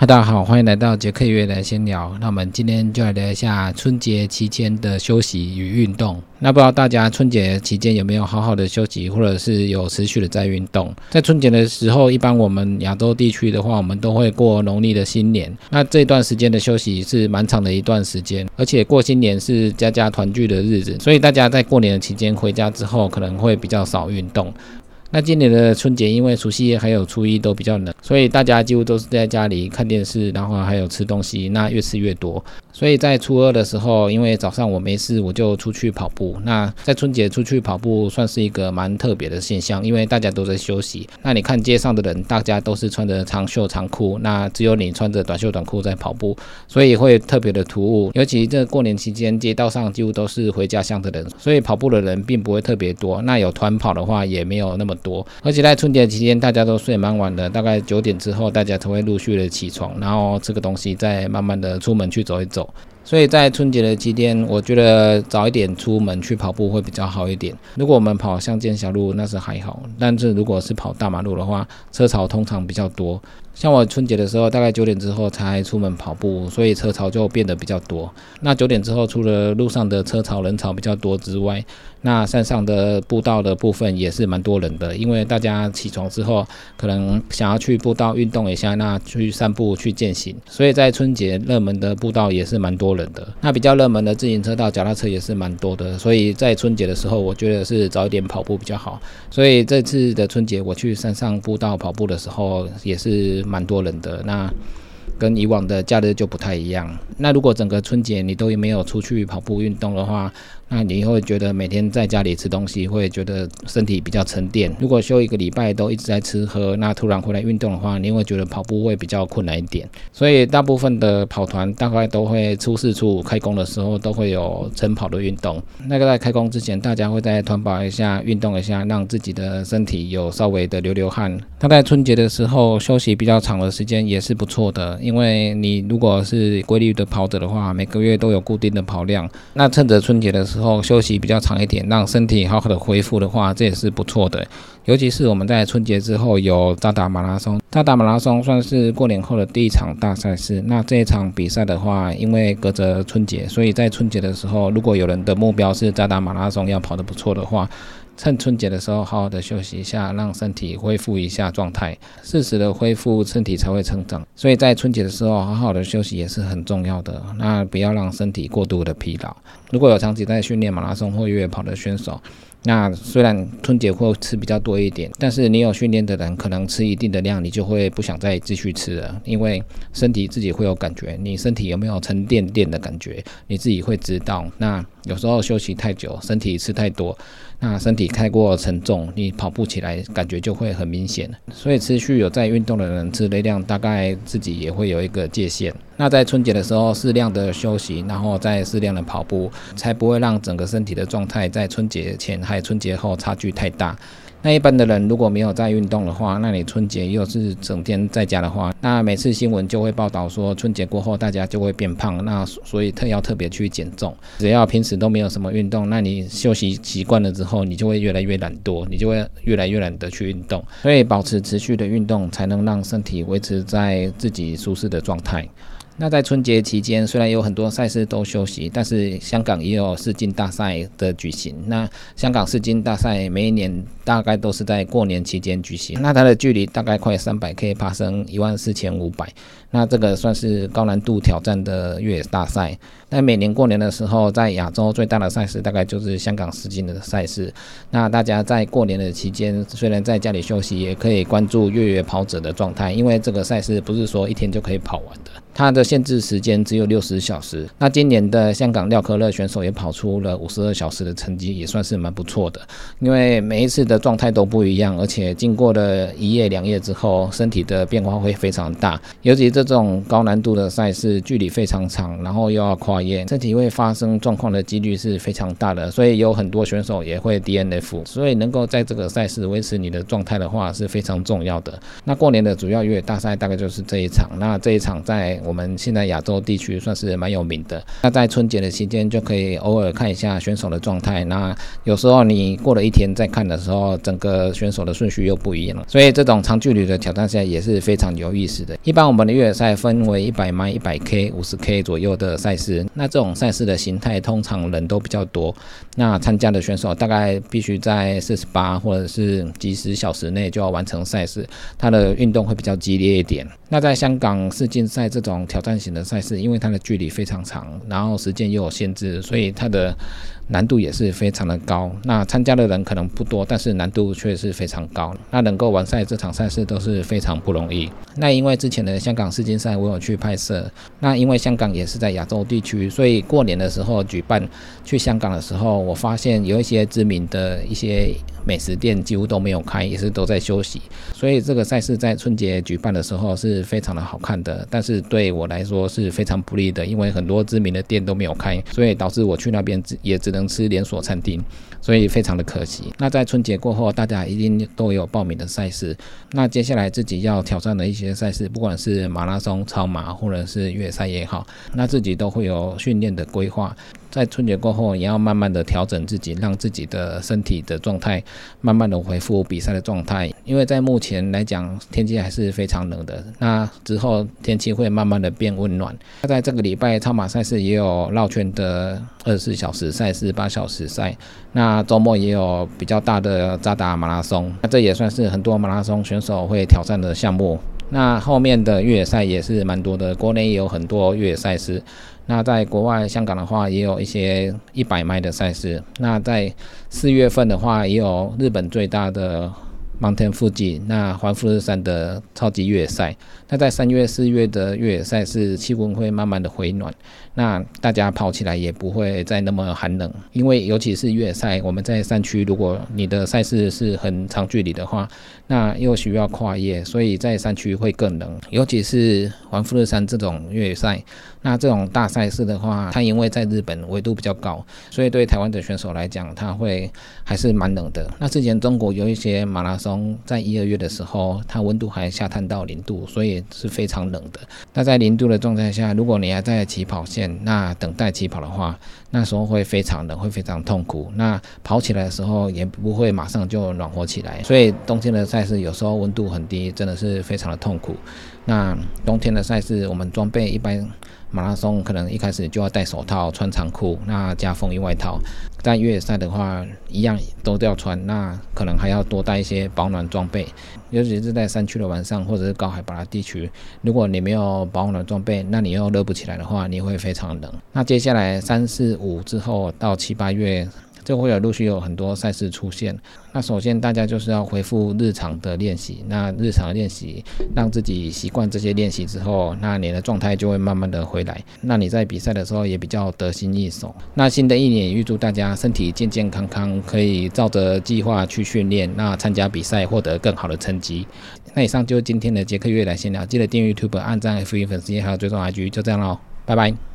嗨，大家好，欢迎来到杰克约来闲聊。那我们今天就来聊一下春节期间的休息与运动。那不知道大家春节期间有没有好好的休息，或者是有持续的在运动？在春节的时候，一般我们亚洲地区的话，我们都会过农历的新年。那这段时间的休息是蛮长的一段时间，而且过新年是家家团聚的日子，所以大家在过年的期间回家之后，可能会比较少运动。那今年的春节，因为除夕还有初一都比较冷，所以大家几乎都是在家里看电视，然后还有吃东西，那越吃越多。所以在初二的时候，因为早上我没事，我就出去跑步。那在春节出去跑步算是一个蛮特别的现象，因为大家都在休息。那你看街上的人，大家都是穿着长袖长裤，那只有你穿着短袖短裤在跑步，所以会特别的突兀。尤其这过年期间，街道上几乎都是回家乡的人，所以跑步的人并不会特别多。那有团跑的话，也没有那么。多，而且在春节期间，大家都睡蛮晚的，大概九点之后，大家才会陆续的起床，然后吃个东西再慢慢的出门去走一走。所以在春节的期间，我觉得早一点出门去跑步会比较好一点。如果我们跑乡间小路，那是还好；但是如果是跑大马路的话，车潮通常比较多。像我春节的时候，大概九点之后才出门跑步，所以车潮就变得比较多。那九点之后，除了路上的车潮人潮比较多之外，那山上的步道的部分也是蛮多人的，因为大家起床之后可能想要去步道运动一下，那去散步去健行，所以在春节热门的步道也是蛮多多人的。那比较热门的自行车道、脚踏车也是蛮多的，所以在春节的时候，我觉得是早一点跑步比较好。所以这次的春节我去山上步道跑步的时候，也是。蛮多人的，那跟以往的假日就不太一样。那如果整个春节你都没有出去跑步运动的话，那你会觉得每天在家里吃东西会觉得身体比较沉淀。如果休一个礼拜都一直在吃喝，那突然回来运动的话，你会觉得跑步会比较困难一点。所以大部分的跑团大概都会初四初五开工的时候都会有晨跑的运动。那个在开工之前，大家会在团跑一下，运动一下，让自己的身体有稍微的流流汗。那在春节的时候休息比较长的时间也是不错的，因为你如果是规律的跑者的话，每个月都有固定的跑量，那趁着春节的时后休息比较长一点，让身体好好的恢复的话，这也是不错的。尤其是我们在春节之后有扎达马拉松，扎达马拉松算是过年后的第一场大赛事。那这一场比赛的话，因为隔着春节，所以在春节的时候，如果有人的目标是扎达马拉松要跑得不错的话。趁春节的时候，好好的休息一下，让身体恢复一下状态，适时的恢复身体才会成长。所以在春节的时候，好好的休息也是很重要的。那不要让身体过度的疲劳。如果有长期在训练马拉松或越野跑的选手，那虽然春节会吃比较多一点，但是你有训练的人，可能吃一定的量，你就会不想再继续吃了，因为身体自己会有感觉，你身体有没有沉甸甸的感觉，你自己会知道。那有时候休息太久，身体吃太多。那身体太过沉重，你跑步起来感觉就会很明显。所以持续有在运动的人，吃热量大概自己也会有一个界限。那在春节的时候，适量的休息，然后再适量的跑步，才不会让整个身体的状态在春节前还有春节后差距太大。那一般的人如果没有在运动的话，那你春节又是整天在家的话，那每次新闻就会报道说春节过后大家就会变胖，那所以特要特别去减重。只要平时都没有什么运动，那你休息习惯了之后，你就会越来越懒惰，你就会越来越懒得去运动。所以保持持续的运动，才能让身体维持在自己舒适的状态。那在春节期间，虽然有很多赛事都休息，但是香港也有世锦大赛的举行。那香港世锦大赛每一年大概都是在过年期间举行。那它的距离大概快三百，k，爬升一万四千五百。那这个算是高难度挑战的越野大赛。那每年过年的时候，在亚洲最大的赛事大概就是香港十金的赛事。那大家在过年的期间，虽然在家里休息，也可以关注越野跑者的状态，因为这个赛事不是说一天就可以跑完的。它的限制时间只有六十小时。那今年的香港廖科乐选手也跑出了五十二小时的成绩，也算是蛮不错的。因为每一次的状态都不一样，而且经过了一夜两夜之后，身体的变化会非常大。尤其这种高难度的赛事，距离非常长，然后又要跨身体会发生状况的几率是非常大的。所以有很多选手也会 DNF。所以能够在这个赛事维持你的状态的话是非常重要的。那过年的主要越野大赛大概就是这一场。那这一场在我们现在亚洲地区算是蛮有名的。那在春节的期间，就可以偶尔看一下选手的状态。那有时候你过了一天再看的时候，整个选手的顺序又不一样了。所以这种长距离的挑战赛也是非常有意思的。一般我们的越野赛分为一百迈、一百 K、五十 K 左右的赛事。那这种赛事的形态通常人都比较多，那参加的选手大概必须在四十八或者是几十小时内就要完成赛事，它的运动会比较激烈一点。那在香港世锦赛这种挑战型的赛事，因为它的距离非常长，然后时间又有限制，所以它的难度也是非常的高。那参加的人可能不多，但是难度却是非常高。那能够完赛这场赛事都是非常不容易。那因为之前的香港世锦赛我有去拍摄，那因为香港也是在亚洲地区，所以过年的时候举办去香港的时候，我发现有一些知名的一些。美食店几乎都没有开，也是都在休息，所以这个赛事在春节举办的时候是非常的好看的，但是对我来说是非常不利的，因为很多知名的店都没有开，所以导致我去那边只也只能能吃连锁餐厅，所以非常的可惜。那在春节过后，大家一定都有报名的赛事，那接下来自己要挑战的一些赛事，不管是马拉松、超马或者是越野赛也好，那自己都会有训练的规划。在春节过后，也要慢慢的调整自己，让自己的身体的状态慢慢的恢复比赛的状态。因为在目前来讲，天气还是非常冷的。那之后天气会慢慢的变温暖。那在这个礼拜，超马赛事也有绕圈的二十四小时赛事、八小时赛。那周末也有比较大的扎达马拉松。那这也算是很多马拉松选手会挑战的项目。那后面的越野赛也是蛮多的，国内也有很多越野赛事。那在国外，香港的话也有一些一百迈的赛事。那在四月份的话，也有日本最大的。Mountain Fuji，那环富士山的超级越野赛。那在三月、四月的越野赛是气温会慢慢的回暖，那大家跑起来也不会再那么寒冷。因为尤其是越野赛，我们在山区，如果你的赛事是很长距离的话，那又需要跨越，所以在山区会更冷。尤其是环富士山这种越野赛，那这种大赛事的话，它因为在日本纬度比较高，所以对台湾的选手来讲，它会还是蛮冷的。那之前中国有一些马拉松。在一二月的时候，它温度还下探到零度，所以是非常冷的。那在零度的状态下，如果你还在起跑线，那等待起跑的话，那时候会非常冷，会非常痛苦。那跑起来的时候也不会马上就暖和起来。所以冬天的赛事有时候温度很低，真的是非常的痛苦。那冬天的赛事，我们装备一般。马拉松可能一开始就要戴手套、穿长裤，那加风衣外套。在越野赛的话，一样都要穿，那可能还要多带一些保暖装备。尤其是在山区的晚上，或者是高海拔地区，如果你没有保暖装备，那你又热不起来的话，你会非常冷。那接下来三四五之后到七八月。就会有陆续有很多赛事出现。那首先大家就是要恢复日常的练习。那日常练习，让自己习惯这些练习之后，那你的状态就会慢慢的回来。那你在比赛的时候也比较得心应手。那新的一年预祝大家身体健健康康，可以照着计划去训练，那参加比赛获得更好的成绩。那以上就是今天的杰克月来闲聊，记得订阅 YouTube、按赞、F 一粉丝页还有追踪 IG，就这样喽，拜拜。